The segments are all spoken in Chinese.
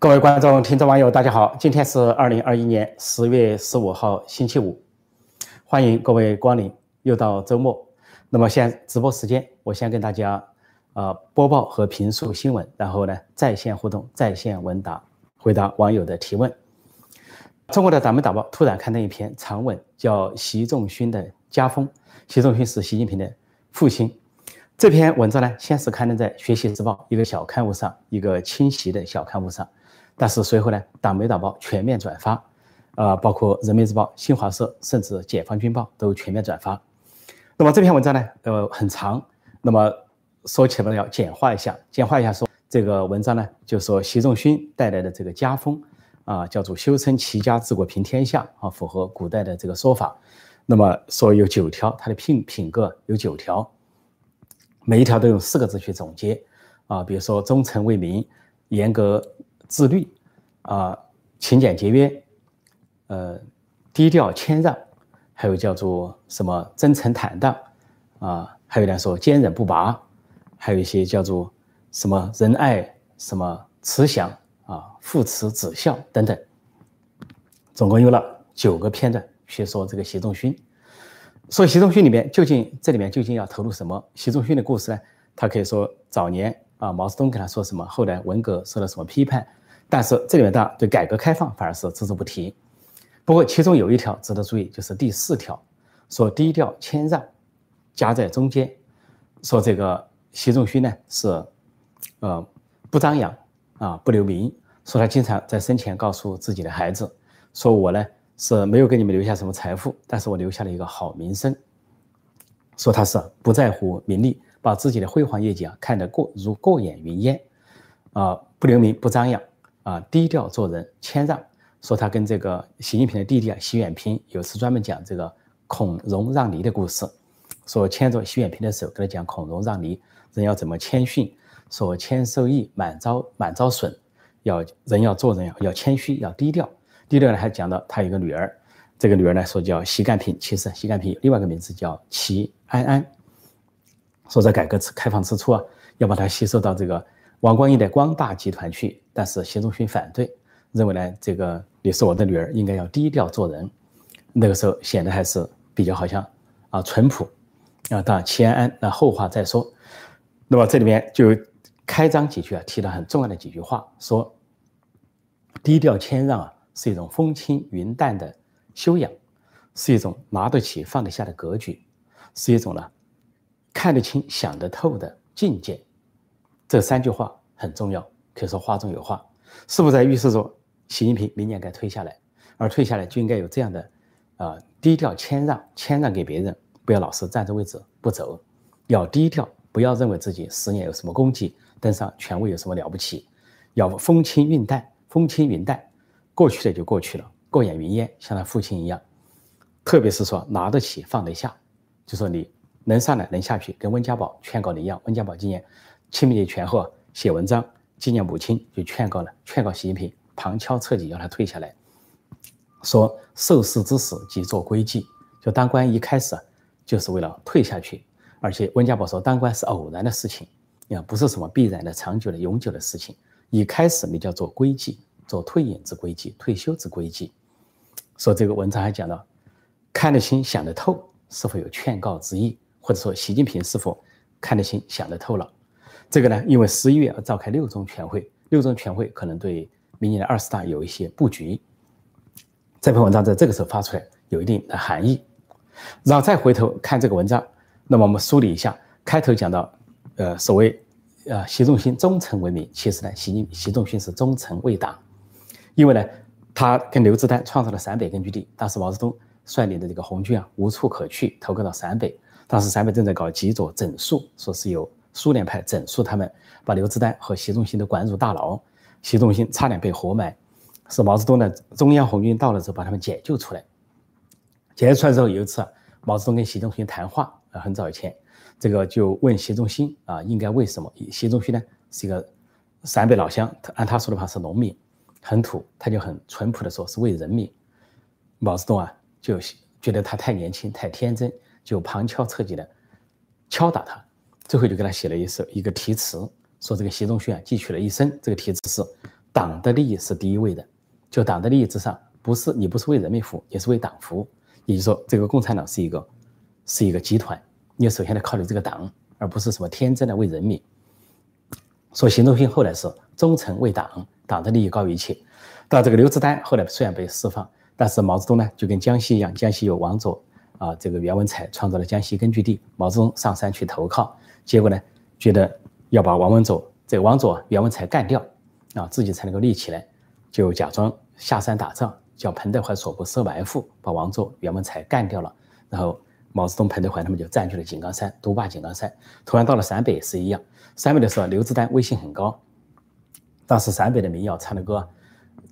各位观众、听众、网友，大家好！今天是二零二一年十月十五号，星期五，欢迎各位光临。又到周末，那么现在直播时间，我先跟大家啊播报和评述新闻，然后呢在线互动、在线问答，回答网友的提问。中国的党媒导报突然刊登一篇长文，叫《习仲勋的家风》。习仲勋是习近平的父亲。这篇文章呢，先是刊登在《学习日报》一个小刊物上，一个清晰的小刊物上。但是随后呢，党媒导报全面转发，啊，包括人民日报、新华社，甚至解放军报都全面转发。那么这篇文章呢，呃，很长。那么说起来要简化一下，简化一下说，这个文章呢，就说习仲勋带来的这个家风，啊，叫做修身齐家治国平天下，啊，符合古代的这个说法。那么说有九条，他的品品格有九条，每一条都用四个字去总结，啊，比如说忠诚为民，严格。自律，啊，勤俭节约，呃，低调谦让，还有叫做什么真诚坦荡，啊，还有呢说坚韧不拔，还有一些叫做什么仁爱什么慈祥啊，父慈子孝等等，总共用了九个片段去说这个习仲勋。说习仲勋里面究竟这里面究竟要投入什么？习仲勋的故事呢？他可以说早年啊，毛泽东跟他说什么，后来文革受了什么批判。但是这里面的对改革开放反而是只字不提。不过其中有一条值得注意，就是第四条，说低调谦让，夹在中间，说这个习仲勋呢是，呃，不张扬啊，不留名，说他经常在生前告诉自己的孩子，说我呢是没有给你们留下什么财富，但是我留下了一个好名声。说他是不在乎名利，把自己的辉煌业绩啊看得过如过眼云烟，啊，不留名，不张扬。啊，低调做人，谦让。说他跟这个习近平的弟弟啊，习远平有次专门讲这个孔融让梨的故事，说牵着习远平的手，跟他讲孔融让梨，人要怎么谦逊，说谦受益，满招满招损，要人要做人要要谦虚，要低调。低调呢，还讲到他有个女儿，这个女儿呢说叫习干平，其实习干平另外一个名字叫齐安安。说在改革开放之初啊，要把他吸收到这个。王光义的光大集团去，但是习仲勋反对，认为呢，这个你是我的女儿，应该要低调做人。那个时候显得还是比较好像啊淳朴啊。当然，齐安那后话再说。那么这里面就开张几句啊，提了很重要的几句话，说低调谦让啊，是一种风轻云淡的修养，是一种拿得起放得下的格局，是一种呢看得清想得透的境界。这三句话很重要，可以说话中有话，是不是在预示着习近平明年该退下来？而退下来就应该有这样的，啊，低调谦让，谦让给别人，不要老是站着位置不走，要低调，不要认为自己十年有什么功绩，登上权位有什么了不起，要风轻云淡，风轻云淡，过去的就过去了，过眼云烟，像他父亲一样。特别是说拿得起放得下，就说你能上来能下去，跟温家宝劝告你一样，温家宝今年。清明节前后写文章纪念母亲，就劝告了，劝告习近平旁敲侧击要他退下来，说受事之时即做归计，就当官一开始就是为了退下去，而且温家宝说当官是偶然的事情，啊不是什么必然的、长久的、永久的事情，一开始你叫做归计，做退隐之归计、退休之归计。说这个文章还讲到，看得清、想得透，是否有劝告之意，或者说习近平是否看得清、想得透了？这个呢，因为十一月要召开六中全会，六中全会可能对明年的二十大有一些布局。这篇文章在这个时候发出来，有一定的含义。然后再回头看这个文章，那么我们梳理一下，开头讲到，呃，所谓，呃，习仲勋忠诚为民，其实呢，习近习仲勋是忠诚为党，因为呢，他跟刘志丹创造了陕北根据地，当时毛泽东率领的这个红军啊，无处可去，投靠到陕北，当时陕北正在搞极左整肃，说是有。苏联派整肃他们，把刘志丹和习仲勋都关入大牢，习仲勋差点被活埋，是毛泽东的中央红军到了之后把他们解救出来。解救出来之后，有一次毛泽东跟习仲勋谈话啊，很早以前，这个就问习仲勋啊，应该为什么？习仲勋呢是一个陕北老乡，按他说的话是农民，很土，他就很淳朴的说是为人民。毛泽东啊就觉得他太年轻太天真，就旁敲侧击的敲打他。最后就给他写了一首一个题词，说这个习仲勋啊，汲取了一生。这个题词是：党的利益是第一位的，就党的利益之上，不是你不是为人民服务，也是为党服务。也就是说，这个共产党是一个是一个集团，你首先得考虑这个党，而不是什么天真的为人民。所以习仲勋后来是忠诚为党，党的利益高于一切。到这个刘志丹后来虽然被释放，但是毛泽东呢就跟江西一样，江西有王佐啊，这个袁文才创造了江西根据地，毛泽东上山去投靠，结果呢觉得要把王文佐这个王佐袁文才干掉啊，自己才能够立起来，就假装下山打仗，叫彭德怀所部设埋伏，把王佐袁文才干掉了，然后毛泽东彭德怀他们就占据了井冈山，独霸井冈山。同样到了陕北也是一样。陕北的时候，刘志丹威信很高。当时陕北的民谣唱的歌，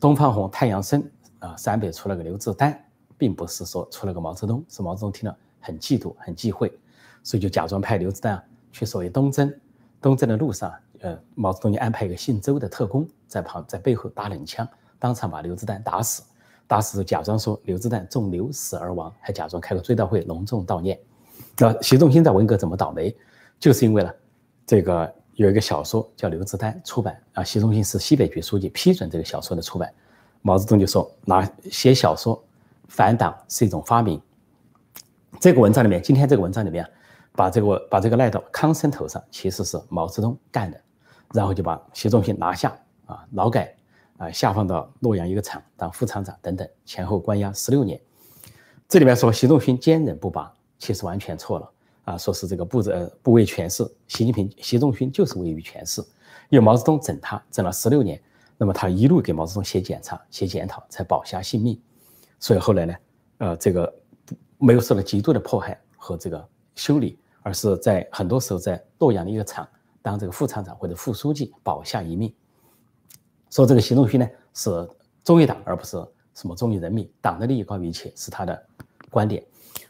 东方红，太阳升啊，陕北出了个刘志丹，并不是说出了个毛泽东，是毛泽东听了很嫉妒，很忌讳，所以就假装派刘志丹去所谓东征。东征的路上，呃，毛泽东就安排一个姓周的特工在旁在背后打冷枪，当场把刘志丹打死。打死假装说刘志丹中流死而亡，还假装开个追悼会隆重悼念。那习仲勋在文革怎么倒霉，就是因为呢？这个有一个小说叫《刘志丹》出版啊，习仲勋是西北局书记批准这个小说的出版，毛泽东就说拿写小说反党是一种发明。这个文章里面，今天这个文章里面，把这个把这个赖到康生头上，其实是毛泽东干的，然后就把习仲勋拿下啊，劳改啊，下放到洛阳一个厂当副厂长等等，前后关押十六年。这里面说习仲勋坚韧不拔，其实完全错了。啊，说是这个不呃不为权势，习近平、习仲勋就是位于权势，因为毛泽东整他整了十六年，那么他一路给毛泽东写检查、写检讨，才保下性命，所以后来呢，呃，这个没有受到极度的迫害和这个修理，而是在很多时候在洛阳的一个厂当这个副厂长或者副书记保下一命。说这个习仲勋呢是忠于党而不是什么忠于人民，党的利益高于一切是他的观点。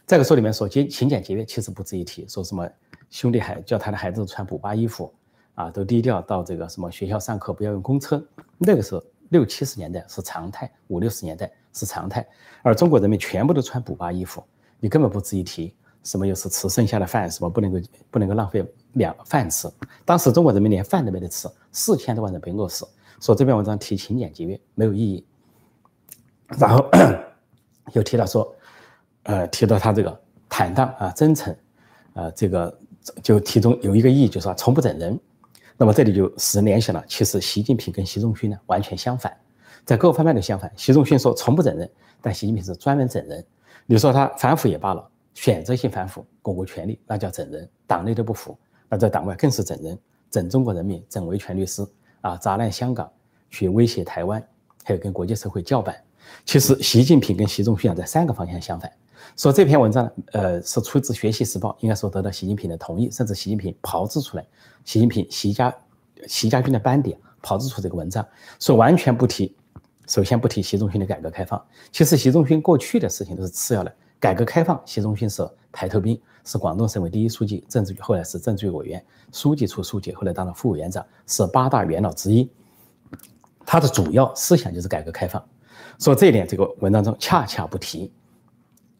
这个书里面说节勤俭节约，其实不值一提。说什么兄弟还叫他的孩子穿补巴衣服，啊，都低调到这个什么学校上课不要用公车，那个时候六七十年代是常态，五六十年代是常态。而中国人民全部都穿补巴衣服，你根本不值一提。什么又是吃剩下的饭，什么不能够不能够浪费两饭吃。当时中国人民连饭都没得吃，四千多万人被饿死。说这篇文章提勤俭节约没有意义。然后又提到说。呃，提到他这个坦荡啊、真诚，呃，这个就其中有一个意义，就是说从不整人。那么这里就使人联想了，其实习近平跟习仲勋呢完全相反，在各方面都相反。习仲勋说从不整人，但习近平是专门整人。你说他反腐也罢了，选择性反腐、巩固权力，那叫整人，党内都不服；那在党外更是整人，整中国人民，整维权律师啊，砸烂香港，去威胁台湾，还有跟国际社会叫板。其实习近平跟习仲勋啊，在三个方向相反。说这篇文章呢，呃，是出自《学习时报》，应该说得到习近平的同意，甚至习近平炮制出来，习近平、习家、习家军的班底炮制出这个文章，说完全不提，首先不提习仲勋的改革开放。其实习仲勋过去的事情都是次要的，改革开放，习仲勋是排头兵，是广东省委第一书记，政治局后来是政治局委员、书记处书记，后来当了副委员长，是八大元老之一。他的主要思想就是改革开放，说这一点，这个文章中恰恰不提。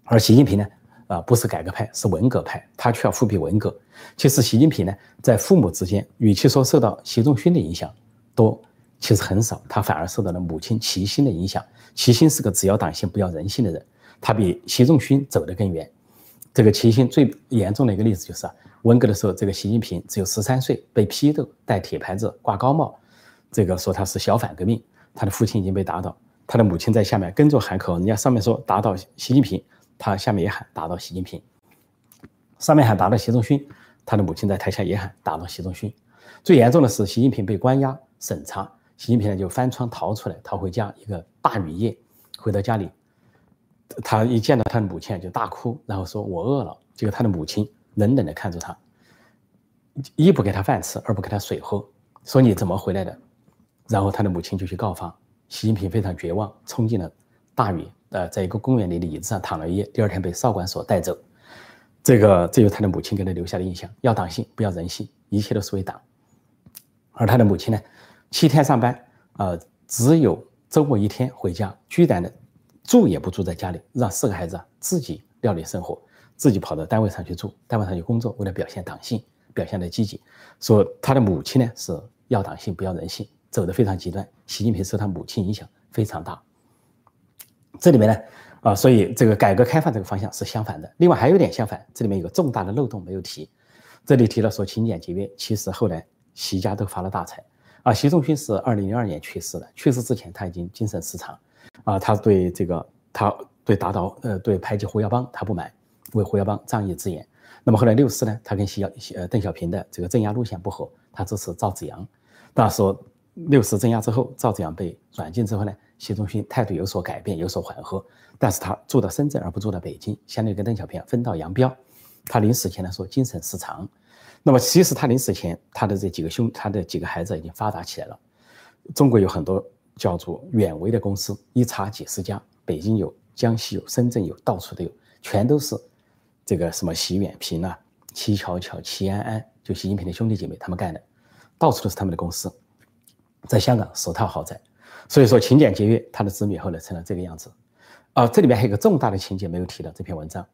而习近平呢，啊，不是改革派，是文革派，他却要复辟文革。其实习近平呢，在父母之间，与其说受到习仲勋的影响多，其实很少，他反而受到了母亲齐心的影响。齐心是个只要党性不要人性的人，他比习仲勋走得更远。这个齐心最严重的一个例子就是，文革的时候，这个习近平只有十三岁，被批斗，戴铁牌子，挂高帽，这个说他是小反革命。他的父亲已经被打倒，他的母亲在下面跟着喊口号，人家上面说打倒习近平。他下面也喊打倒习近平，上面喊打倒习仲勋，他的母亲在台下也喊打倒习仲勋。最严重的是，习近平被关押审查，习近平呢就翻窗逃出来，逃回家。一个大雨夜，回到家里，他一见到他的母亲就大哭，然后说：“我饿了。”结果他的母亲冷冷地看着他，一不给他饭吃，二不给他水喝，说：“你怎么回来的？”然后他的母亲就去告发，习近平非常绝望，冲进了大雨。呃，在一个公园里的椅子上躺了一夜，第二天被少管所带走。这个，这就是他的母亲给他留下的印象：要党性，不要人性，一切都是为党。而他的母亲呢，七天上班，呃，只有周末一天回家，居然呢，住也不住在家里，让四个孩子自己料理生活，自己跑到单位上去住，单位上去工作，为了表现党性，表现的积极。说他的母亲呢是要党性，不要人性，走得非常极端。习近平受他母亲影响非常大。这里面呢，啊，所以这个改革开放这个方向是相反的。另外还有点相反，这里面有个重大的漏洞没有提。这里提了说勤俭节约，其实后来习家都发了大财。啊，习仲勋是二零零二年去世的，去世之前他已经精神失常。啊，他对这个他对打倒呃对排挤胡耀邦他不满，为胡耀邦仗义执言。那么后来六四呢，他跟习呃邓小平的这个镇压路线不合，他支持赵紫阳。那说六四镇压之后，赵紫阳被软禁之后呢？习仲勋态度有所改变，有所缓和，但是他住到深圳而不住到北京，相当于跟邓小平分道扬镳。他临死前呢说精神失常，那么其实他临死前，他的这几个兄，他的几个孩子已经发达起来了。中国有很多叫做远威的公司，一查几十家，北京有，江西有，深圳有，到处都有，全都是这个什么习远平啊、齐巧巧、齐安安，就习近平的兄弟姐妹他们干的，到处都是他们的公司，在香港首套豪宅。所以说勤俭节约，他的子女后来成了这个样子，啊，这里面还有一个重大的情节没有提到这篇文章，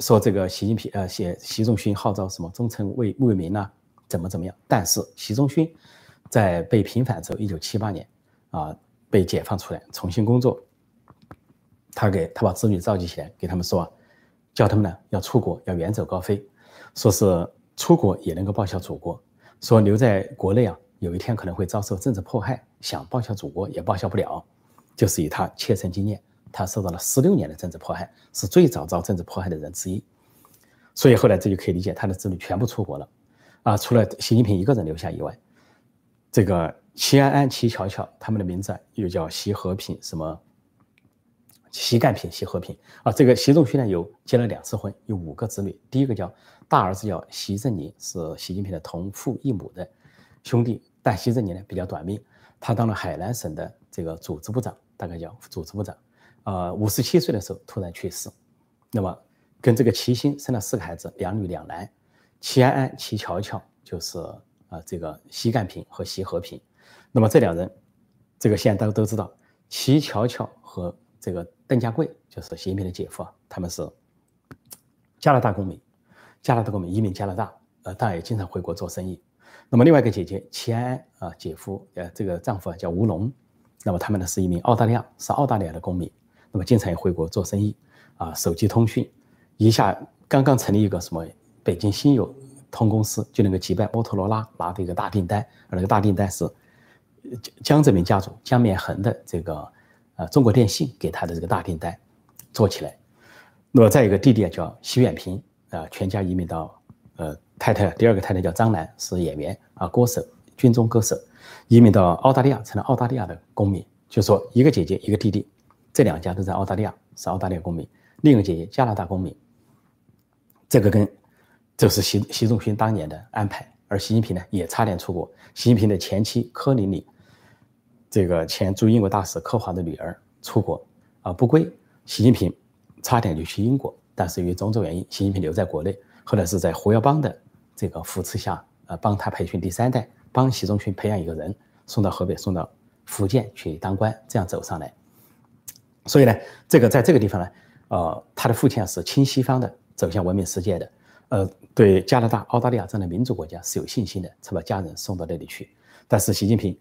说这个习近平呃写习仲勋号召什么忠诚为为民呐，怎么怎么样？但是习仲勋在被平反之后，一九七八年啊被解放出来重新工作，他给他把子女召集起来，给他们说，叫他们呢要出国，要远走高飞，说是出国也能够报效祖国，说留在国内啊。有一天可能会遭受政治迫害，想报效祖国也报效不了，就是以他切身经验，他受到了十六年的政治迫害，是最早遭政治迫害的人之一，所以后来这就可以理解他的子女全部出国了，啊，除了习近平一个人留下以外，这个齐安安、齐巧巧他们的名字又叫习和平，什么习干平、习和平啊，这个习仲勋呢有结了两次婚，有五个子女，第一个叫大儿子叫习正宁，是习近平的同父异母的兄弟。但习正宁呢比较短命，他当了海南省的这个组织部长，大概叫组织部长，呃，五十七岁的时候突然去世。那么跟这个齐心生了四个孩子，两女两男，齐安安、齐巧巧就是啊这个习干平和习和平。那么这两人，这个现在大家都知道，齐巧巧和这个邓家贵就是习近平的姐夫啊，他们是加拿大公民，加拿大公民移民加拿大，呃，当然也经常回国做生意。那么另外一个姐姐齐安安啊，姐夫呃，这个丈夫啊叫吴龙，那么他们呢是一名澳大利亚，是澳大利亚的公民，那么经常也回国做生意，啊，手机通讯，一下刚刚成立一个什么北京新友通公司，就能够击败摩托罗拉拿的一个大订单，而那个大订单是江泽民家族江绵恒的这个呃中国电信给他的这个大订单做起来，那么再一个弟弟叫徐远平啊，全家移民到呃。太太，第二个太太叫张兰，是演员啊，歌手，军中歌手，移民到澳大利亚，成了澳大利亚的公民。就说一个姐姐，一个弟弟，这两家都在澳大利亚，是澳大利亚公民。另一个姐姐加拿大公民。这个跟，这是习习仲勋当年的安排。而习近平呢，也差点出国。习近平的前妻柯林里，这个前驻英国大使柯华的女儿出国啊不归，习近平差点就去英国，但是由于种种原因，习近平留在国内。后来是在胡耀邦的。这个扶持下，呃，帮他培训第三代，帮习仲勋培养一个人，送到河北，送到福建去当官，这样走上来。所以呢，这个在这个地方呢，呃，他的父亲是亲西方的，走向文明世界的，呃，对加拿大、澳大利亚这样的民主国家是有信心的，才把家人送到那里去。但是习近平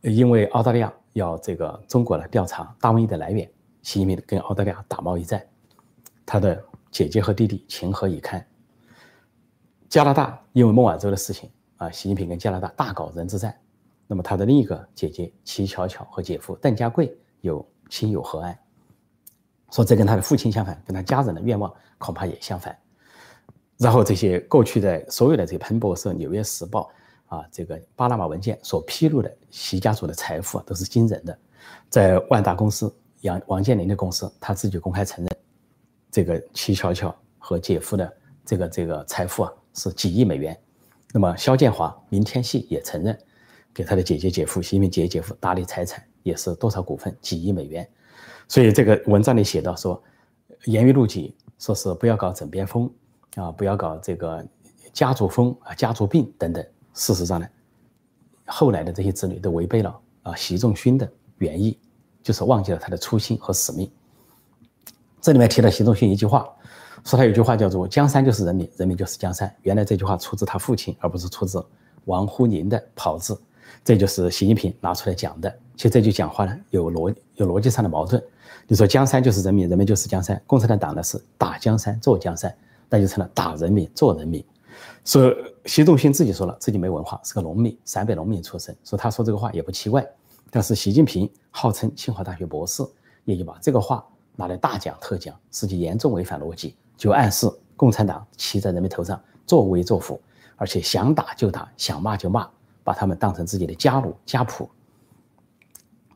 因为澳大利亚要这个中国来调查大瘟疫的来源，习近平跟澳大利亚打贸易战，他的姐姐和弟弟情何以堪？加拿大因为孟晚舟的事情啊，习近平跟加拿大大搞人质战。那么他的另一个姐姐齐巧巧和姐夫邓家贵有亲友和爱，说这跟他的父亲相反，跟他家人的愿望恐怕也相反。然后这些过去的所有的这个彭博社、纽约时报啊，这个巴拿马文件所披露的习家族的财富都是惊人的。在万达公司，杨王健林的公司，他自己公开承认，这个齐巧巧和姐夫的这个这个财富啊。是几亿美元，那么肖建华、明天系也承认，给他的姐姐、姐夫、习近平姐姐、姐夫打理财产也是多少股份，几亿美元。所以这个文章里写到说，严于律己，说是不要搞枕边风啊，不要搞这个家族风啊、家族病等等。事实上呢，后来的这些子女都违背了啊习仲勋的原意，就是忘记了他的初心和使命。这里面提到习仲勋一句话。说他有句话叫做“江山就是人民，人民就是江山”。原来这句话出自他父亲，而不是出自王沪宁的“跑字”。这就是习近平拿出来讲的。其实这句讲话呢有逻有逻辑上的矛盾。你说江山就是人民，人民就是江山。共产党党的是打江山做江山，那就成了打人民做人民。说习仲勋自己说了，自己没文化，是个农民，陕北农民出身。说他说这个话也不奇怪。但是习近平号称清华大学博士，也就把这个话拿来大讲特讲，实际严重违反逻辑，就暗示共产党骑在人民头上作威作福，而且想打就打，想骂就骂，把他们当成自己的家奴家仆。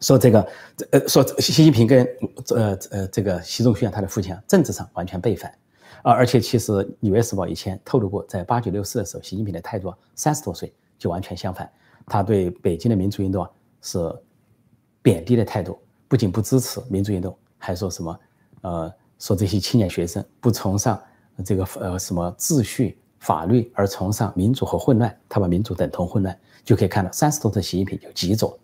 说这个，呃，说习近平跟呃呃这个习仲勋他的父亲啊，政治上完全背反，啊，而且其实《纽约时报》以前透露过，在八九六四的时候，习近平的态度三十多岁就完全相反，他对北京的民主运动啊是贬低的态度，不仅不支持民主运动，还说什么，呃，说这些青年学生不崇尚这个呃什么秩序法律，而崇尚民主和混乱，他把民主等同混乱，就可以看到三十多岁习近平有几种。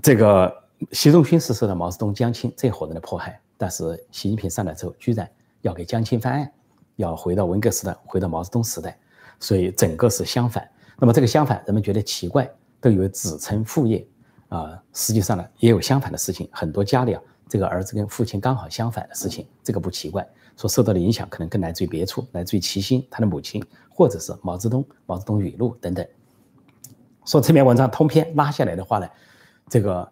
这个习仲勋是受到毛泽东、江青这伙人的迫害，但是习近平上来之后，居然要给江青翻案，要回到文革时代，回到毛泽东时代，所以整个是相反。那么这个相反，人们觉得奇怪，都以为子承父业啊，实际上呢，也有相反的事情。很多家里啊，这个儿子跟父亲刚好相反的事情，这个不奇怪。说受到的影响可能更来自于别处，来自于齐心他的母亲，或者是毛泽东、毛泽东语录等等。说这篇文章通篇拉下来的话呢？这个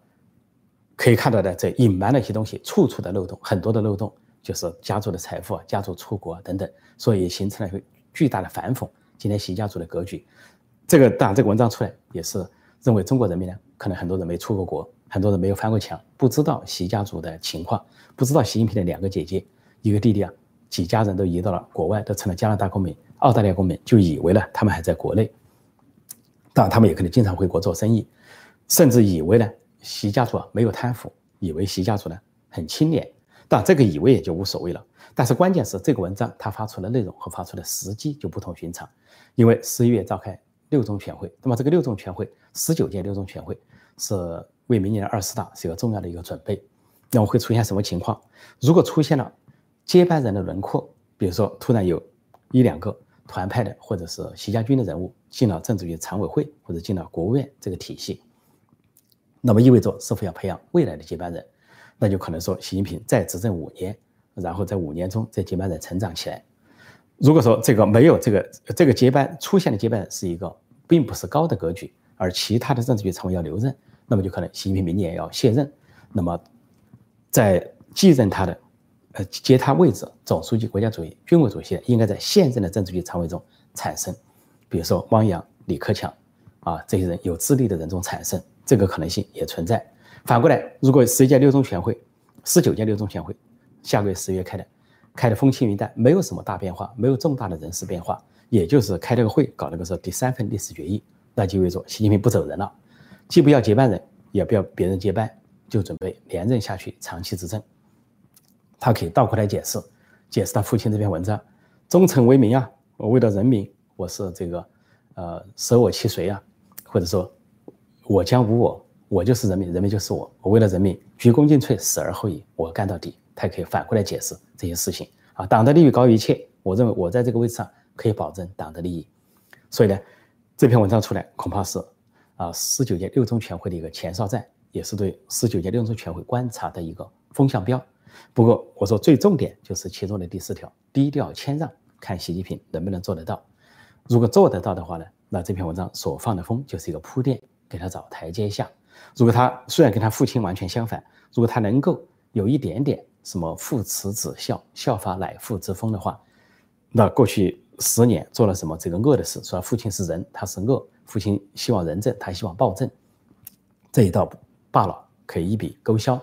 可以看到的，这隐瞒了一些东西，处处的漏洞，很多的漏洞，就是家族的财富啊，家族出国等等，所以形成了一个巨大的反讽。今天习家族的格局，这个当然这个文章出来也是认为中国人民呢，可能很多人没出过国，很多人没有翻过墙，不知道习家族的情况，不知道习近平的两个姐姐，一个弟弟啊，几家人都移到了国外，都成了加拿大公民、澳大利亚公民，就以为呢他们还在国内，当然他们也可能经常回国做生意。甚至以为呢，习家族啊没有贪腐，以为习家族呢很清廉，但这个以为也就无所谓了。但是关键是这个文章他发出的内容和发出的时机就不同寻常，因为十一月召开六中全会，那么这个六中全会十九届六中全会是为明年的二十大是一个重要的一个准备。那么会出现什么情况？如果出现了接班人的轮廓，比如说突然有一两个团派的或者是习家军的人物进了政治局常委会或者进了国务院这个体系。那么意味着是否要培养未来的接班人？那就可能说，习近平再执政五年，然后在五年中这接班人成长起来。如果说这个没有这个这个接班出现的接班人是一个并不是高的格局，而其他的政治局常委要留任，那么就可能习近平明年要卸任。那么在继任他的呃接他位置总书记、国家主席、军委主席应该在现任的政治局常委中产生，比如说汪洋、李克强啊这些人有资历的人中产生。这个可能性也存在。反过来，如果十一届六中全会、十九届六中全会下个月十月开的，开的风轻云淡，没有什么大变化，没有重大的人事变化，也就是开了个会，搞了个说第三份历史决议，那就意味着习近平不走人了，既不要接班人，也不要别人接班，就准备连任下去，长期执政。他可以倒过来解释，解释他父亲这篇文章：忠诚为民啊，我为了人民，我是这个呃舍我其谁啊，或者说。我将无我，我就是人民，人民就是我。我为了人民，鞠躬尽瘁，死而后已，我干到底。他也可以反过来解释这些事情啊。党的利益高于一切，我认为我在这个位置上可以保证党的利益。所以呢，这篇文章出来，恐怕是啊十九届六中全会的一个前哨战，也是对十九届六中全会观察的一个风向标。不过我说最重点就是其中的第四条，低调谦让，看习近平能不能做得到。如果做得到的话呢，那这篇文章所放的风就是一个铺垫。给他找台阶下。如果他虽然跟他父亲完全相反，如果他能够有一点点什么父慈子孝、效法乃父之风的话，那过去十年做了什么这个恶的事？说父亲是人，他是恶；父亲希望仁政，他希望暴政，这一道罢了，可以一笔勾销。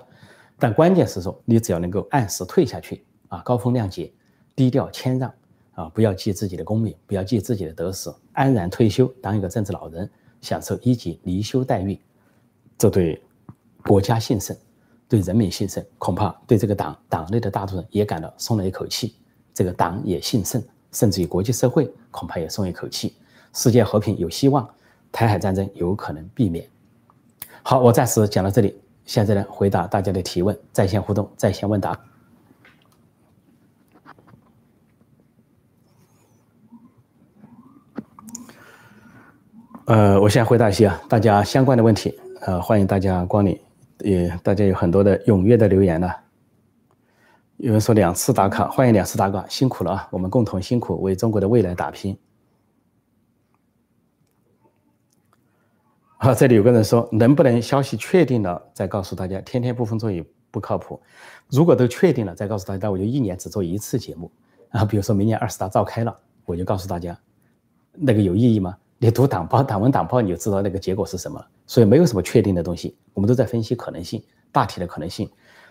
但关键是说，你只要能够按时退下去啊，高风亮节，低调谦让啊，不要记自己的功名，不要记自己的得失，安然退休，当一个政治老人。享受一级离休待遇，这对国家兴盛、对人民兴盛，恐怕对这个党党内的大多数人也感到松了一口气。这个党也兴盛，甚至于国际社会恐怕也松一口气，世界和平有希望，台海战争有可能避免。好，我暂时讲到这里，现在呢，回答大家的提问，在线互动，在线问答。呃，我先回答一些大家相关的问题。呃，欢迎大家光临，也大家有很多的踊跃的留言呢。有人说两次打卡，欢迎两次打卡，辛苦了啊！我们共同辛苦，为中国的未来打拼。啊，这里有个人说，能不能消息确定了再告诉大家？天天不分座椅不靠谱。如果都确定了再告诉大家，那我就一年只做一次节目啊。比如说明年二十大召开了，我就告诉大家，那个有意义吗？你读党报、党文、党报，你就知道那个结果是什么。所以没有什么确定的东西，我们都在分析可能性，大体的可能性。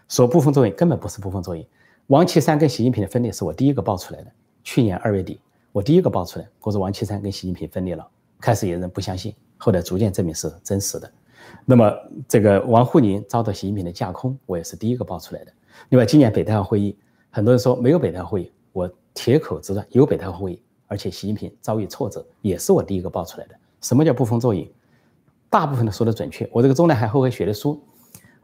说不分座椅根本不是不分座椅。王岐山跟习近平的分裂是我第一个爆出来的，去年二月底我第一个爆出来，我说王岐山跟习近平分裂了。开始有人不相信，后来逐渐证明是真实的。那么这个王沪宁遭到习近平的架空，我也是第一个爆出来的。另外今年北戴河会议，很多人说没有北戴河会议，我铁口直断有北戴河会议。而且习近平遭遇挫折，也是我第一个爆出来的。什么叫不分座椅？大部分的说的准确。我这个中南海后悔学的书，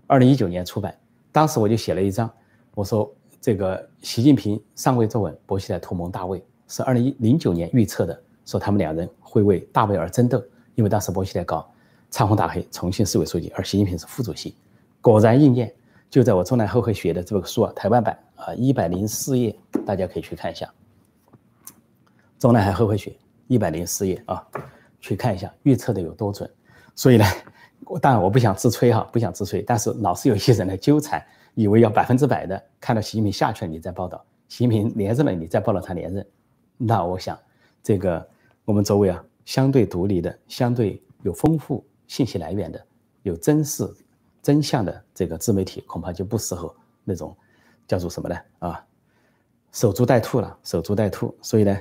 二零一九年出版，当时我就写了一章，我说这个习近平上位坐稳，薄熙来图谋大位，是二零一零九年预测的，说他们两人会为大位而争斗。因为当时薄熙来搞长虹打黑，重庆市委书记，而习近平是副主席，果然应验。就在我中南后悔学的这个书啊，台湾版啊，一百零四页，大家可以去看一下。中南海后会学一百零四页啊，去看一下预测的有多准。所以呢，我当然我不想自吹哈，不想自吹，但是老是有一些人来纠缠，以为要百分之百的看到习近平下去了你再报道，习近平连任了你再报道他连任。那我想，这个我们周围啊，相对独立的、相对有丰富信息来源的、有真实真相的这个自媒体，恐怕就不适合那种叫做什么呢？啊，守株待兔了，守株待兔。所以呢。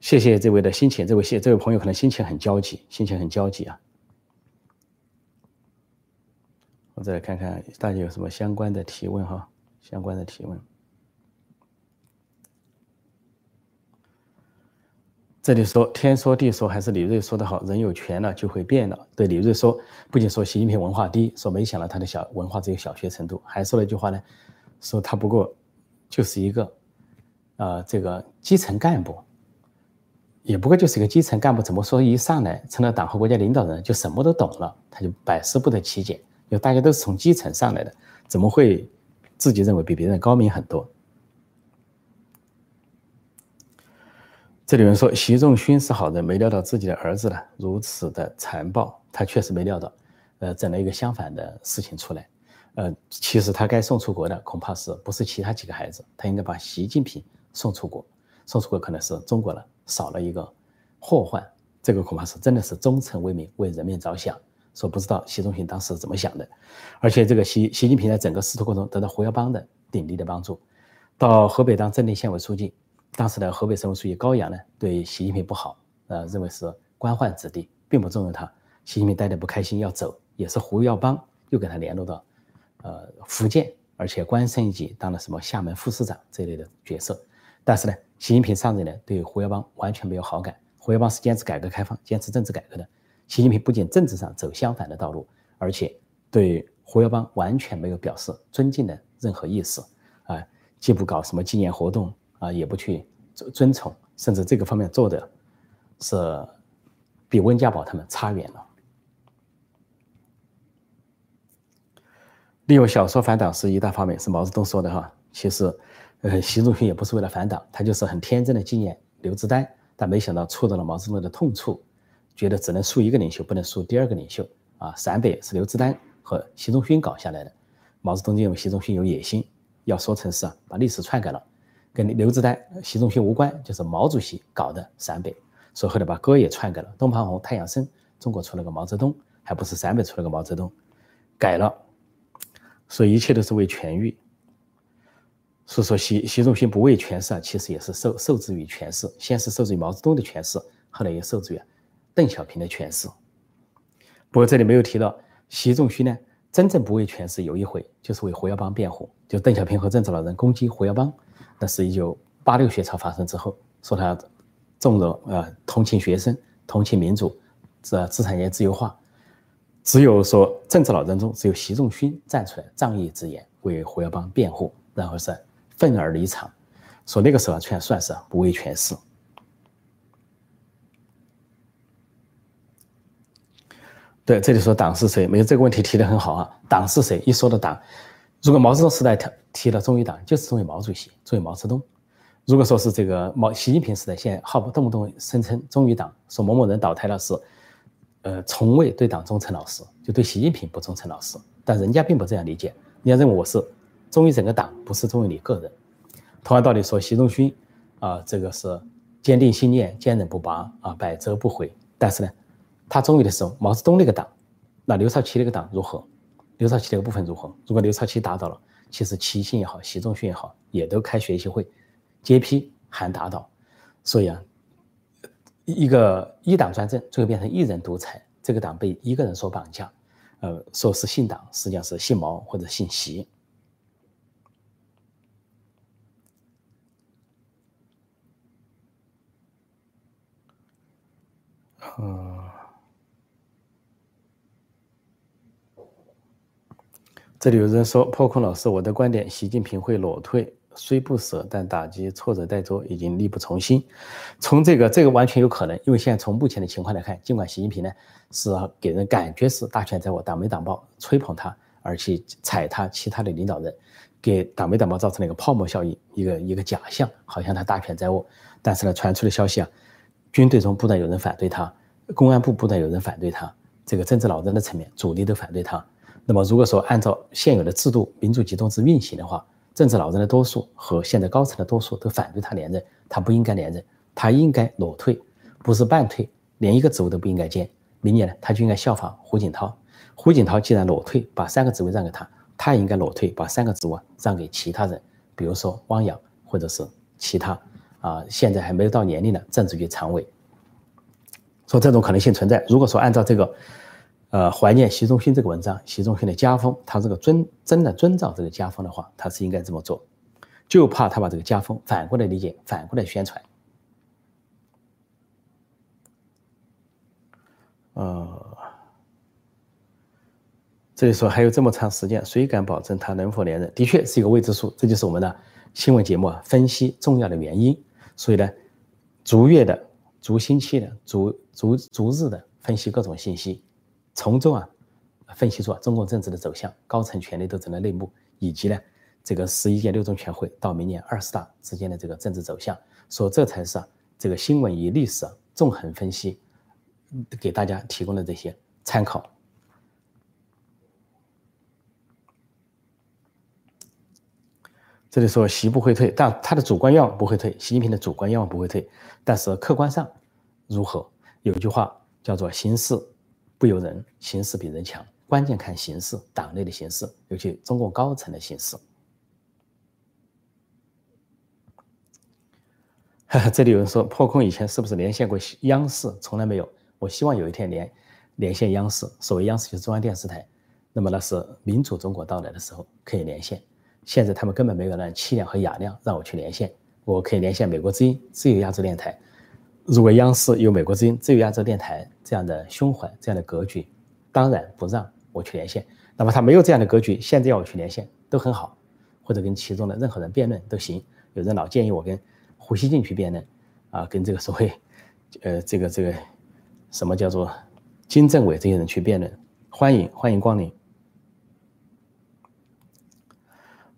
谢谢这位的心情，这位谢这位朋友可能心情很焦急，心情很焦急啊。我再来看看大家有什么相关的提问哈，相关的提问。这里说天说地说还是李锐说的好，人有权了就会变了。对李锐说，不仅说习近平文化低，说没想到他的小文化只有小学程度，还说了一句话呢，说他不过就是一个，呃，这个基层干部。也不过就是一个基层干部，怎么说一上来成了党和国家领导人就什么都懂了？他就百思不得其解。因为大家都是从基层上来的，怎么会自己认为比别人高明很多？这里面说习仲勋是好人，没料到自己的儿子呢如此的残暴，他确实没料到，呃，整了一个相反的事情出来。呃，其实他该送出国的恐怕是不是其他几个孩子？他应该把习近平送出国，送出国可能是中国了。少了一个祸患，这个恐怕是真的是忠诚为民，为人民着想。说不知道习仲勋当时怎么想的，而且这个习习近平在整个仕途过程中得到胡耀邦的鼎力的帮助，到河北当正定县委书记，当时的河北省委书记高阳呢对习近平不好，呃认为是官宦子弟，并不重用他。习近平待的不开心要走，也是胡耀邦又给他联络到，呃福建，而且官升一级当了什么厦门副市长这类的角色，但是呢。习近平上任呢，对胡耀邦完全没有好感。胡耀邦是坚持改革开放、坚持政治改革的。习近平不仅政治上走相反的道路，而且对胡耀邦完全没有表示尊敬的任何意思啊！既不搞什么纪念活动啊，也不去尊尊崇，甚至这个方面做的是比温家宝他们差远了。利用小说反党是一大发明，是毛泽东说的哈。其实。呃，习仲勋也不是为了反党，他就是很天真的纪念刘志丹，但没想到触到了毛泽东的痛处，觉得只能树一个领袖，不能树第二个领袖啊。陕北是刘志丹和习仲勋搞下来的，毛泽东认为习仲勋有野心，要说成是啊，把历史篡改了，跟刘志丹、习仲勋无关，就是毛主席搞的陕北，所以后来把歌也篡改了，东方红、太阳升，中国出了个毛泽东，还不是陕北出了个毛泽东，改了，所以一切都是为权欲。所以说，习习仲勋不为权势啊，其实也是受受制于权势。先是受制于毛泽东的权势，后来也受制于邓小平的权势。不过这里没有提到，习仲勋呢，真正不为权势有一回，就是为胡耀邦辩护。就邓小平和政治老人攻击胡耀邦，那是一九八六学潮发生之后，说他纵容呃同情学生、同情民主、这资产阶级自由化。只有说政治老人中，只有习仲勋站出来仗义执言，为胡耀邦辩护，然后是。愤而离场，说那个时候算算是不为权势。对，这里说党是谁？没有这个问题提的很好啊。党是谁？一说到党，如果毛泽东时代提提了中医党，就是忠于毛主席，忠于毛泽东。如果说是这个毛习近平时代，现在好不动不动声称忠于党，说某某人倒台了是，呃，从未对党忠诚老实，就对习近平不忠诚老实。但人家并不这样理解，人家认为我是忠于整个党，不是忠于你个人。同样道理说，习仲勋啊，这个是坚定信念、坚韧不拔啊，百折不回。但是呢，他忠于的时候毛泽东那个党，那刘少奇那个党如何？刘少奇那个部分如何？如果刘少奇打倒了，其实齐心也好，习仲勋也好，也都开学习会，接批喊打倒。所以啊，一个一党专政最后变成一人独裁，这个党被一个人所绑架，呃，说是姓党，实际上是姓毛或者姓习。嗯，这里有人说破空老师，我的观点，习近平会裸退，虽不舍，但打击挫折待做，已经力不从心。从这个，这个完全有可能，因为现在从目前的情况来看，尽管习近平呢是给人感觉是大权在握，党媒党报吹捧他，而去踩他其他的领导人，给党媒党报造成了一个泡沫效应，一个一个假象，好像他大权在握。但是呢，传出的消息啊，军队中不断有人反对他。公安部不断有人反对他，这个政治老人的层面，主力都反对他。那么，如果说按照现有的制度，民主集中制运行的话，政治老人的多数和现在高层的多数都反对他连任，他不应该连任，他应该裸退，不是半退，连一个职务都不应该兼。明年呢，他就应该效仿胡锦涛。胡锦涛既然裸退，把三个职位让给他，他也应该裸退，把三个职务让给其他人，比如说汪洋，或者是其他啊，现在还没有到年龄的政治局常委。说这种可能性存在。如果说按照这个，呃，怀念习仲勋这个文章，习仲勋的家风，他这个遵真的遵照这个家风的话，他是应该这么做，就怕他把这个家风反过来理解，反过来宣传。呃，这里说还有这么长时间，谁敢保证他能否连任？的确是一个未知数。这就是我们的新闻节目啊，分析重要的原因。所以呢，逐月的。逐星期的、逐逐逐日的分析各种信息，从中啊分析出中共政治的走向、高层权力斗争的内幕，以及呢这个十一届六中全会到明年二十大之间的这个政治走向，说这才是啊这个新闻与历史纵横分析给大家提供的这些参考。这里说习不会退，但他的主观愿望不会退，习近平的主观愿望不会退。但是客观上如何？有一句话叫做“形势不由人，形势比人强”。关键看形势，党内的形势，尤其中共高层的形势。这里有人说破空以前是不是连线过央视？从来没有。我希望有一天连连线央视。所谓央视就是中央电视台。那么那是民主中国到来的时候可以连线。现在他们根本没有那气量和雅量让我去连线。我可以连线美国之音、自由亚洲电台。如果央视有美国之音、自由亚洲电台这样的胸怀、这样的格局，当然不让我去连线。那么他没有这样的格局，现在要我去连线都很好，或者跟其中的任何人辩论都行。有人老建议我跟胡锡进去辩论，啊，跟这个所谓，呃，这个这个什么叫做金政委这些人去辩论，欢迎欢迎光临。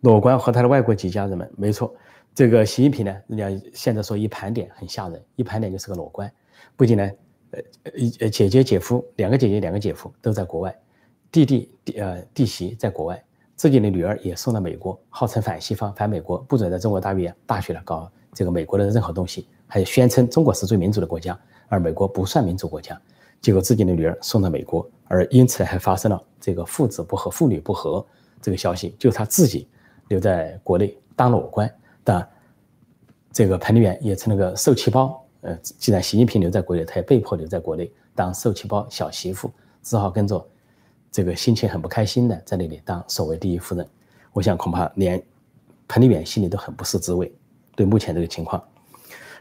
裸官和他的外国籍家人们，没错。这个习近平呢，人家现在说一盘点很吓人，一盘点就是个裸官，不仅呢，呃呃姐姐姐夫两个姐姐两个姐夫都在国外，弟弟弟呃弟媳在国外，自己的女儿也送到美国，号称反西方反美国，不准在中国大学大学了搞这个美国的任何东西，还宣称中国是最民主的国家，而美国不算民主国家，结果自己的女儿送到美国，而因此还发生了这个父子不和、父女不和这个消息，就他自己留在国内当裸官。但这个彭丽媛也成了个受气包，呃，既然习近平留在国内，他也被迫留在国内当受气包小媳妇，只好跟着这个心情很不开心的在那里当所谓第一夫人。我想恐怕连彭丽媛心里都很不是滋味，对目前这个情况。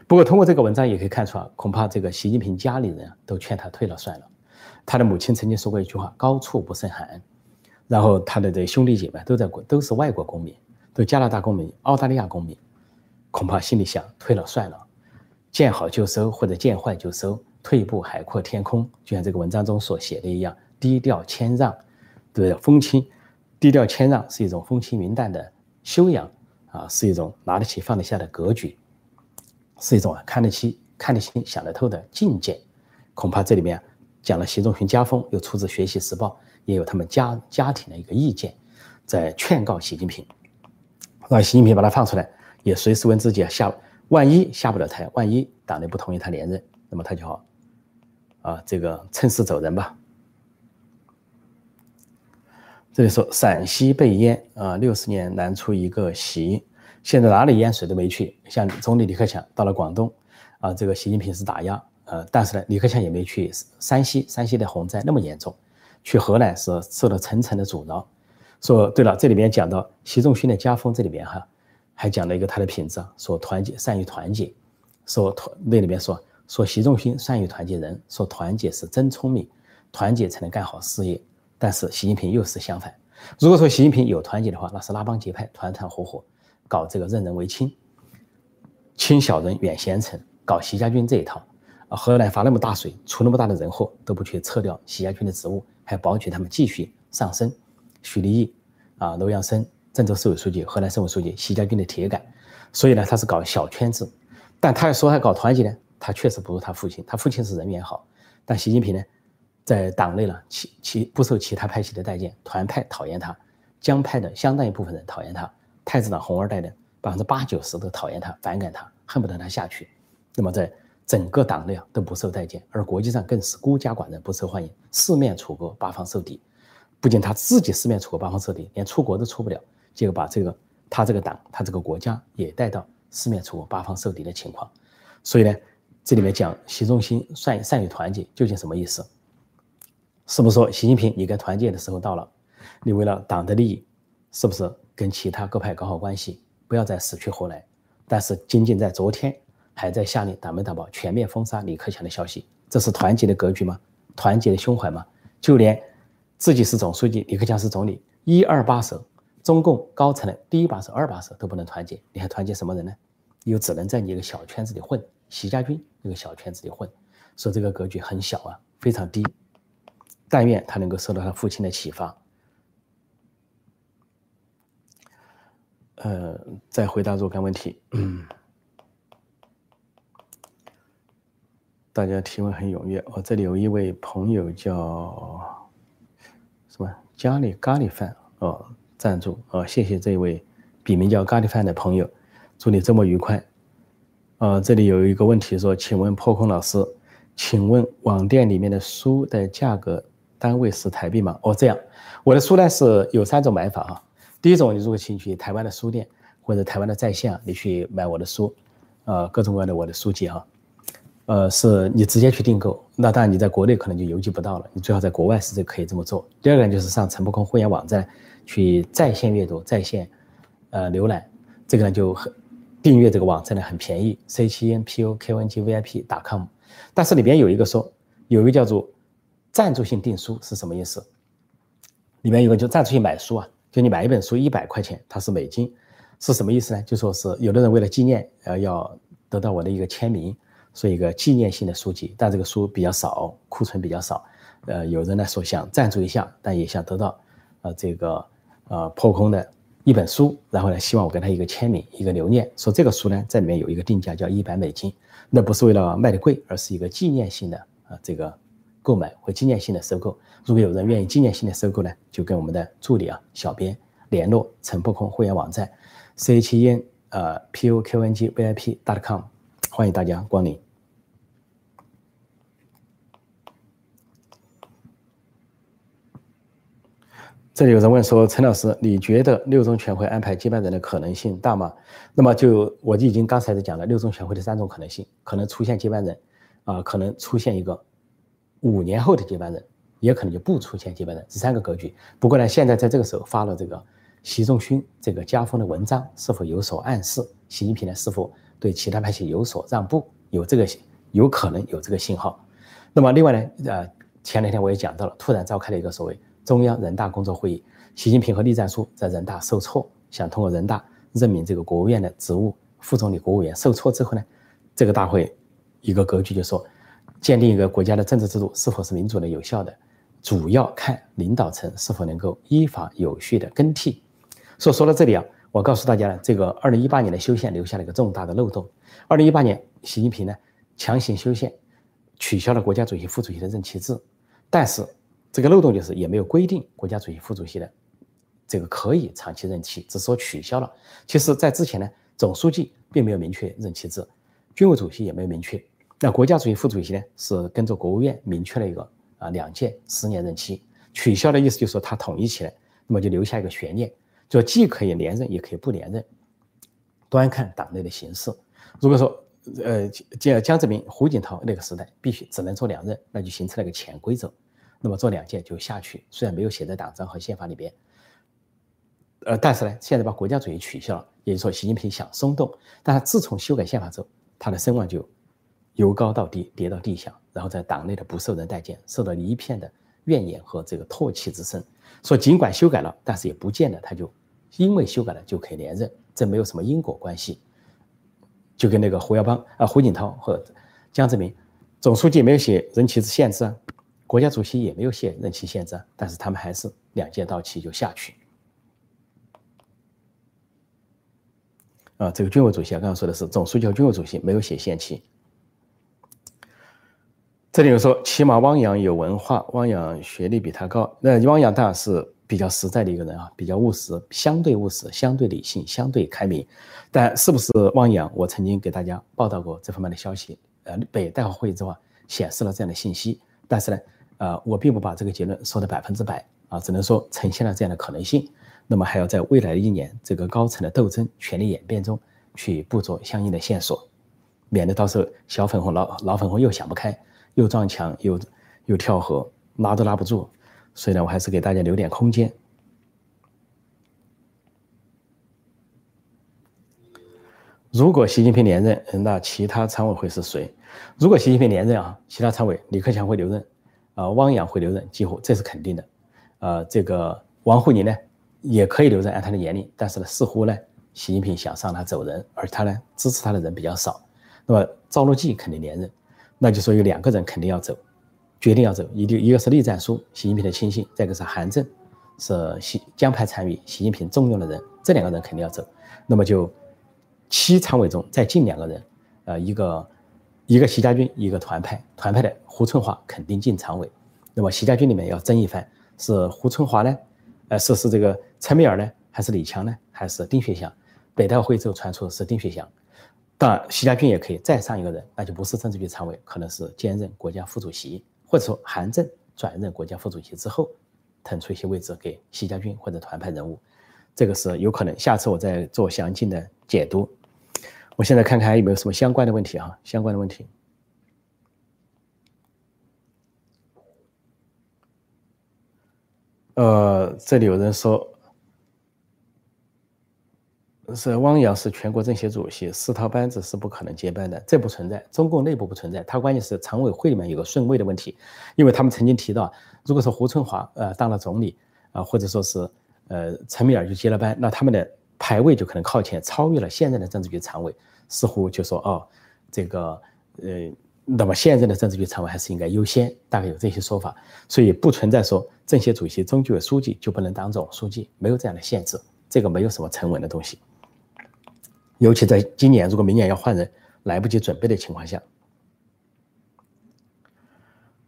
不过通过这个文章也可以看出啊，恐怕这个习近平家里人都劝他退了算了。他的母亲曾经说过一句话：“高处不胜寒。”然后他的这兄弟姐妹都在国，都是外国公民。对加拿大公民、澳大利亚公民，恐怕心里想退了算了，见好就收或者见坏就收，退一步海阔天空。就像这个文章中所写的一样，低调谦让，对不对？风轻，低调谦让是一种风轻云淡的修养啊，是一种拿得起放得下的格局，是一种看得起、看得清、想得透的境界。恐怕这里面讲了习仲勋家风，又出自《学习时报》，也有他们家家庭的一个意见，在劝告习近平，让习近平把他放出来，也随时问自己啊下，万一下不了台，万一党内不同意他连任，那么他就好。啊，这个趁势走人吧。这里说陕西被淹啊，六十年难出一个习，现在哪里淹水都没去。像总理李克强到了广东，啊，这个习近平是打压，呃，但是呢，李克强也没去山西，山西的洪灾那么严重，去河南是受了层层的阻挠。说对了，这里面讲到习仲勋的家风，这里面哈，还讲了一个他的品质，说团结，善于团结，说团那里面说。说习仲勋善于团结人，说团结是真聪明，团结才能干好事业。但是习近平又是相反。如果说习近平有团结的话，那是拉帮结派、团团伙伙，搞这个任人唯亲，亲小人远贤臣，搞习家军这一套。啊，河南发那么大水，出那么大的人祸，都不去撤掉习家军的职务，还保举他们继续上升。许立毅啊，楼阳生，郑州市委书记、河南省委书记，习家军的铁杆。所以呢，他是搞小圈子，但他要说他搞团结呢？他确实不如他父亲，他父亲是人缘好，但习近平呢，在党内呢，其其不受其他派系的待见，团派讨厌他，江派的相当一部分人讨厌他，太子党红二代的百分之八九十都讨厌他，反感他，恨不得他下去。那么在整个党内啊都不受待见，而国际上更是孤家寡人，不受欢迎，四面楚歌，八方受敌。不仅他自己四面楚歌，八方受敌，连出国都出不了，结果把这个他这个党，他这个国家也带到四面楚歌，八方受敌的情况。所以呢。这里面讲习仲勋善善于团结，究竟什么意思？是不是说习近平你该团结的时候到了？你为了党的利益，是不是跟其他各派搞好关系，不要再死去活来？但是仅仅在昨天还在下令党媒党报全面封杀李克强的消息，这是团结的格局吗？团结的胸怀吗？就连自己是总书记，李克强是总理，一二把手，中共高层的第一把手、二把手都不能团结，你还团结什么人呢？又只能在你一个小圈子里混，习家军。那个小圈子里混，说这个格局很小啊，非常低。但愿他能够受到他父亲的启发。呃，再回答若干问题。大家提问很踊跃。我这里有一位朋友叫什么？咖喱咖喱饭哦，赞助哦，谢谢这位笔名叫咖喱饭的朋友，祝你周末愉快。呃，这里有一个问题说，请问破空老师，请问网店里面的书的价格单位是台币吗？哦，这样，我的书呢是有三种买法哈。第一种，你如果请去台湾的书店或者台湾的在线，你去买我的书，呃，各种各样的我的书籍哈，呃，是你直接去订购，那当然你在国内可能就邮寄不到了，你最好在国外是可以这么做。第二个呢就是上陈破空会员网站去在线阅读、在线呃浏览，这个呢就很。订阅这个网站呢很便宜，c 七 n p o k o n g v i p dot com，但是里边有一个说，有一个叫做赞助性订书是什么意思？里面有个就赞助性买书啊，就你买一本书一百块钱，它是美金，是什么意思呢？就说是有的人为了纪念，呃，要得到我的一个签名，说一个纪念性的书籍，但这个书比较少，库存比较少，呃，有人呢说想赞助一下，但也想得到，呃，这个呃破空的。一本书，然后呢，希望我给他一个签名，一个留念，说这个书呢，在里面有一个定价叫一百美金，那不是为了卖的贵，而是一个纪念性的啊，这个购买或纪念性的收购。如果有人愿意纪念性的收购呢，就跟我们的助理啊、小编联络，陈破空会员网站，c h e n 呃 p o q n g v i p dot com，欢迎大家光临。这里有人问说：“陈老师，你觉得六中全会安排接班人的可能性大吗？”那么就我就已经刚才讲了，六中全会的三种可能性，可能出现接班人，啊，可能出现一个五年后的接班人，也可能就不出现接班人，这三个格局。不过呢，现在在这个时候发了这个习仲勋这个家风的文章，是否有所暗示？习近平呢是否对其他派系有所让步？有这个有可能有这个信号。那么另外呢，呃，前两天我也讲到了，突然召开了一个所谓。中央人大工作会议，习近平和栗战书在人大受挫，想通过人大任命这个国务院的职务副总理、国务员。受挫之后呢，这个大会一个格局就说，鉴定一个国家的政治制度是否是民主的、有效的，主要看领导层是否能够依法有序的更替。所以说到这里啊，我告诉大家呢，这个二零一八年的修宪留下了一个重大的漏洞。二零一八年，习近平呢强行修宪，取消了国家主席、副主席的任期制，但是这个漏洞就是也没有规定国家主席、副主席的这个可以长期任期，只是说取消了。其实，在之前呢，总书记并没有明确任期制，军委主席也没有明确。那国家主席、副主席呢，是跟着国务院明确了一个啊两届十年任期，取消的意思就是说他统一起来，那么就留下一个悬念，就既可以连任，也可以不连任，端看党内的形势。如果说呃江江泽民、胡锦涛那个时代必须只能做两任，那就形成了一个潜规则，那么做两届就下去，虽然没有写在党章和宪法里边，呃，但是呢，现在把国家主义取消了，也就是说习近平想松动，但他自从修改宪法之后，他的声望就。由高到低，跌到地下，然后在党内的不受人待见，受到一片的怨言和这个唾弃之声。说尽管修改了，但是也不见得他就因为修改了就可以连任，这没有什么因果关系。就跟那个胡耀邦啊、胡锦涛和江泽民，总书记没有写任期限制啊，国家主席也没有写任期限制，但是他们还是两届到期就下去。啊，这个军委主席啊，刚刚说的是总书记和军委主席没有写限期。这里有说，起码汪洋有文化，汪洋学历比他高。那汪洋当然是比较实在的一个人啊，比较务实，相对务实，相对理性，相对开明。但是不是汪洋？我曾经给大家报道过这方面的消息。呃，北大会议之后显示了这样的信息。但是呢，呃，我并不把这个结论说的百分之百啊，只能说呈现了这样的可能性。那么还要在未来的一年这个高层的斗争、权力演变中去捕捉相应的线索，免得到时候小粉红、老老粉红又想不开。又撞墙又又跳河，拉都拉不住，所以呢，我还是给大家留点空间。如果习近平连任，那其他常委会是谁？如果习近平连任啊，其他常委李克强会留任，啊，汪洋会留任，几乎这是肯定的。呃，这个王沪宁呢也可以留任，按他的年龄，但是呢，似乎呢，习近平想让他走人，而他呢支持他的人比较少。那么赵乐际肯定连任。那就说有两个人肯定要走，决定要走，一定一个是栗战书，习近平的亲信；再一个是韩正，是习江派参与，习近平重用的人。这两个人肯定要走。那么就七常委中再进两个人，呃，一个一个习家军，一个团派，团派的胡春华肯定进常委。那么习家军里面要争一番，是胡春华呢，呃，是是这个陈敏尔呢，还是李强呢，还是丁薛祥？北大会之后传出是丁薛祥。当然，习家军也可以再上一个人，那就不是政治局常委，可能是兼任国家副主席，或者说韩正转任国家副主席之后，腾出一些位置给习家军或者团派人物，这个是有可能。下次我再做详尽的解读。我现在看看还有没有什么相关的问题啊，相关的问题。呃，这里有人说。是汪洋是全国政协主席，四套班子是不可能接班的，这不存在，中共内部不存在。他关键是常委会里面有个顺位的问题，因为他们曾经提到，如果说胡春华呃当了总理啊，或者说是呃陈敏尔就接了班，那他们的排位就可能靠前，超越了现在的政治局常委，似乎就说哦，这个呃，那么现在的政治局常委还是应该优先，大概有这些说法，所以不存在说政协主席、中纪委书记就不能当总书记，没有这样的限制，这个没有什么成文的东西。尤其在今年，如果明年要换人，来不及准备的情况下，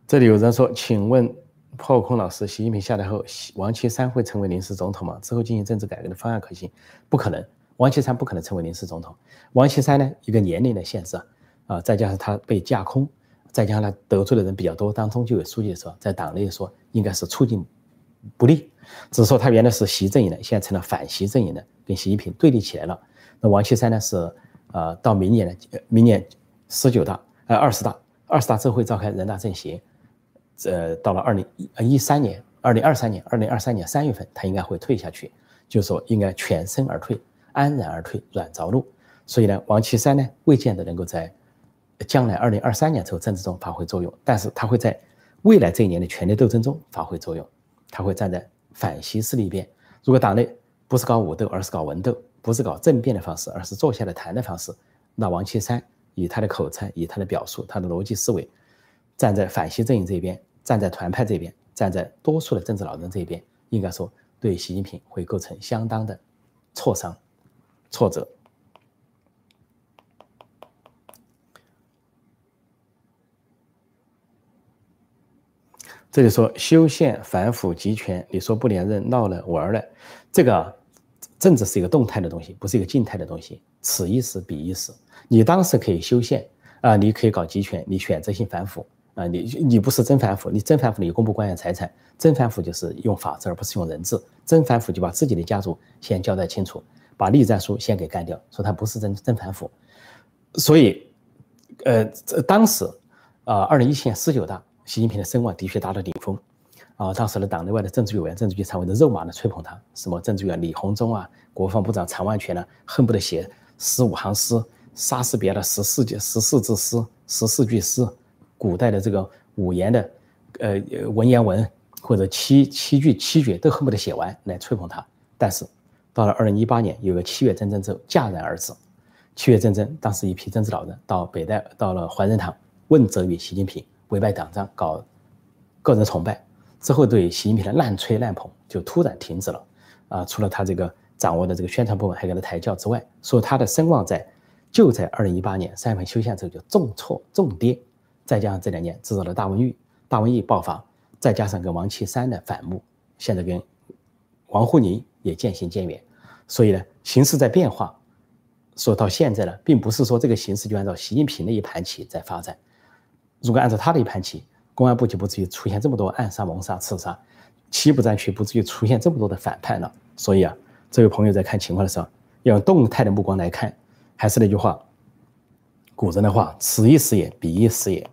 这里有人说：“请问炮空老师，习近平下台后，王岐山会成为临时总统吗？之后进行政治改革的方案可行？”不可能，王岐山不可能成为临时总统。王岐山呢，一个年龄的限制啊，再加上他被架空，再加上他得罪的人比较多，当中纪委书记的时候，在党内说应该是促进不利。只是说他原来是习阵营的，现在成了反习阵营的，跟习近平对立起来了。那王岐山呢？是呃，到明年呢？明年十九大呃二十大，二十大之后会召开人大政协，呃，到了二零一三年、二零二三年、二零二三年三月份，他应该会退下去，就是说应该全身而退，安然而退，软着陆。所以呢，王岐山呢，未见得能够在将来二零二三年之后政治中发挥作用，但是他会在未来这一年的权力斗争中发挥作用，他会站在反习势力一边。如果党内不是搞武斗，而是搞文斗。不是搞政变的方式，而是坐下来谈的方式。那王岐山以他的口才，以他的表述，他的逻辑思维，站在反西阵营这边，站在团派这边，站在多数的政治老人这边，应该说对习近平会构成相当的挫伤、挫折。这里说修宪反腐集权，你说不连任闹了玩了，这个政治是一个动态的东西，不是一个静态的东西。此一时彼一时，你当时可以修宪啊，你可以搞集权，你选择性反腐啊，你你不是真反腐，你真反腐你公布官员财产，真反腐就是用法治而不是用人治，真反腐就把自己的家族先交代清楚，把栗战书先给干掉，说他不是真真反腐。所以，呃，当时啊，二零一七年十九大。习近平的声望的确达到顶峰，啊，当时的党内外的政治委员、政治局常委的肉麻的吹捧他，什么政治委员李鸿忠啊，国防部长常万全呢，恨不得写十五行诗，莎士比亚的十四句十四字诗、十四句诗，古代的这个五言的，呃，文言文或者七七句七绝都恨不得写完来吹捧他。但是到了二零一八年，有个七月真真之后戛然而止。七月真真当时一批政治老人到北戴，到了怀仁堂问责于习近平。委拜党章，搞个人崇拜之后，对习近平的滥吹滥捧就突然停止了。啊，除了他这个掌握的这个宣传部门还给他抬轿之外，说他的声望在就在二零一八年三月份修宪之后就重挫重跌，再加上这两年制造了大瘟疫，大瘟疫爆发，再加上跟王岐山的反目，现在跟王沪宁也渐行渐远，所以呢，形势在变化。说到现在呢，并不是说这个形势就按照习近平的一盘棋在发展。如果按照他的一盘棋，公安部就不至于出现这么多暗杀、谋杀、刺杀，七不战区不至于出现这么多的反叛了。所以啊，这位朋友在看情况的时候，要用动态的目光来看。还是那句话，古人的话：“此一时也，彼一时也。”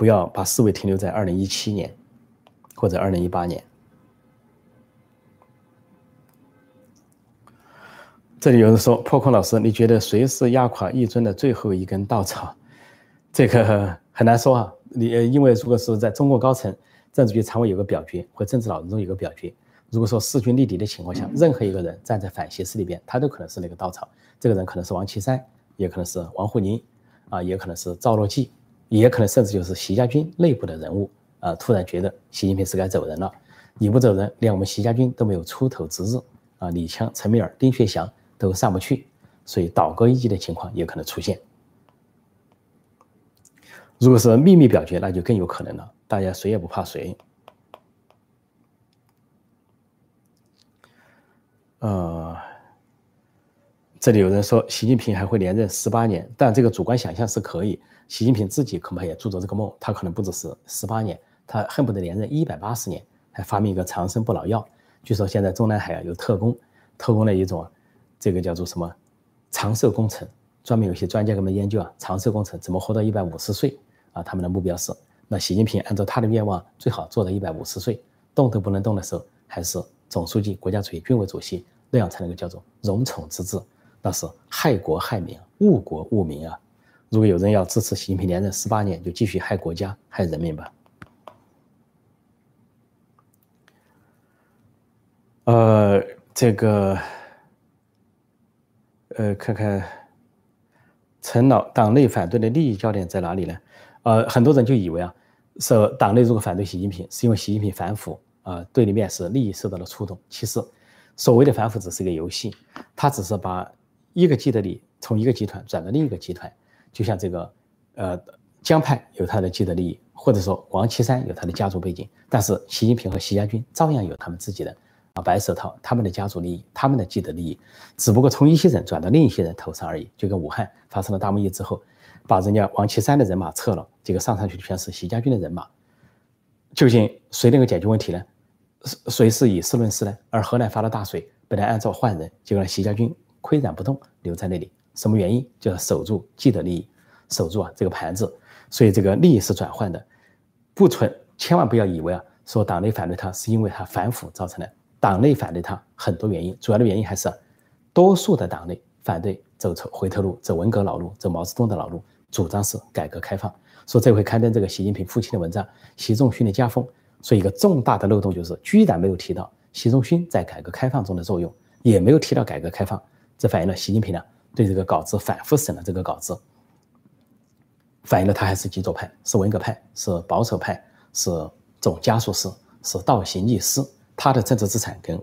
不要把思维停留在二零一七年或者二零一八年。这里有人说：“破空老师，你觉得谁是压垮一尊的最后一根稻草？” 这个。很难说啊，你，因为如果是在中共高层政治局常委有个表决，或政治老人中有个表决，如果说势均力敌的情况下，任何一个人站在反邪势力边，他都可能是那个稻草。这个人可能是王岐山，也可能是王沪宁，啊，也可能是赵乐际，也可能甚至就是习家军内部的人物啊，突然觉得习近平是该走人了，你不走人，连我们习家军都没有出头之日啊，李强、陈敏尔、丁薛祥都上不去，所以倒戈一击的情况也可能出现。如果是秘密表决，那就更有可能了。大家谁也不怕谁。呃，这里有人说习近平还会连任十八年，但这个主观想象是可以。习近平自己恐怕也做着这个梦，他可能不只是十八年，他恨不得连任一百八十年，还发明一个长生不老药。据说现在中南海啊有特工，特工的一种，这个叫做什么长寿工程，专门有些专家给我们研究啊，长寿工程怎么活到一百五十岁。啊，他们的目标是，那习近平按照他的愿望，最好做到一百五十岁，动都不能动的时候，还是总书记、国家主席、军委主席，那样才能够叫做荣宠之治，那是害国害民、误国误民啊！如果有人要支持习近平连任十八年，就继续害国家、害人民吧。呃，这个，呃，看看陈老党内反对的利益焦点在哪里呢？呃，很多人就以为啊，是党内如果反对习近平，是因为习近平反腐啊，对立面是利益受到了触动。其实，所谓的反腐只是一个游戏，他只是把一个既得利益从一个集团转到另一个集团。就像这个，呃，江派有他的既得利益，或者说王岐山有他的家族背景，但是习近平和习家军照样有他们自己的啊白手套，他们的家族利益，他们的既得利益，只不过从一些人转到另一些人头上而已。就跟武汉发生了大瘟疫之后。把人家王岐山的人马撤了，这个上上去的全是习家军的人马。究竟谁能够解决问题呢？谁是以事论事呢？而河南发了大水，本来按照换人，结果习家军岿然不动，留在那里。什么原因？就是守住既得利益，守住啊这个盘子。所以这个利益是转换的，不存，千万不要以为啊，说党内反对他是因为他反腐造成的。党内反对他很多原因，主要的原因还是多数的党内反对走错回头路，走文革老路，走毛泽东的老路。主张是改革开放，说这回刊登这个习近平父亲的文章，习仲勋的家风，说一个重大的漏洞就是居然没有提到习仲勋在改革开放中的作用，也没有提到改革开放，这反映了习近平呢对这个稿子反复审了这个稿子，反映了他还是极左派，是文革派，是保守派，是总加速式，是倒行逆施，他的政治资产跟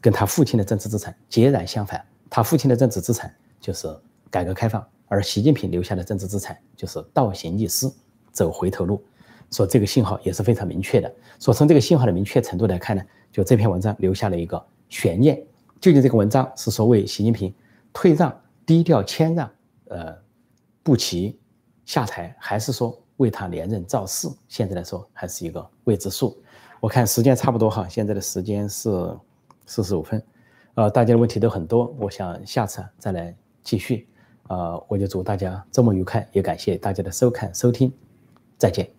跟他父亲的政治资产截然相反。他父亲的政治资产就是改革开放，而习近平留下的政治资产就是倒行逆施，走回头路。说这个信号也是非常明确的。说从这个信号的明确程度来看呢，就这篇文章留下了一个悬念：究竟这个文章是说为习近平退让、低调谦让，呃，不齐下台，还是说为他连任造势？现在来说还是一个未知数。我看时间差不多哈，现在的时间是四十五分。呃，大家的问题都很多，我想下次再来继续。呃，我就祝大家周末愉快，也感谢大家的收看收听，再见。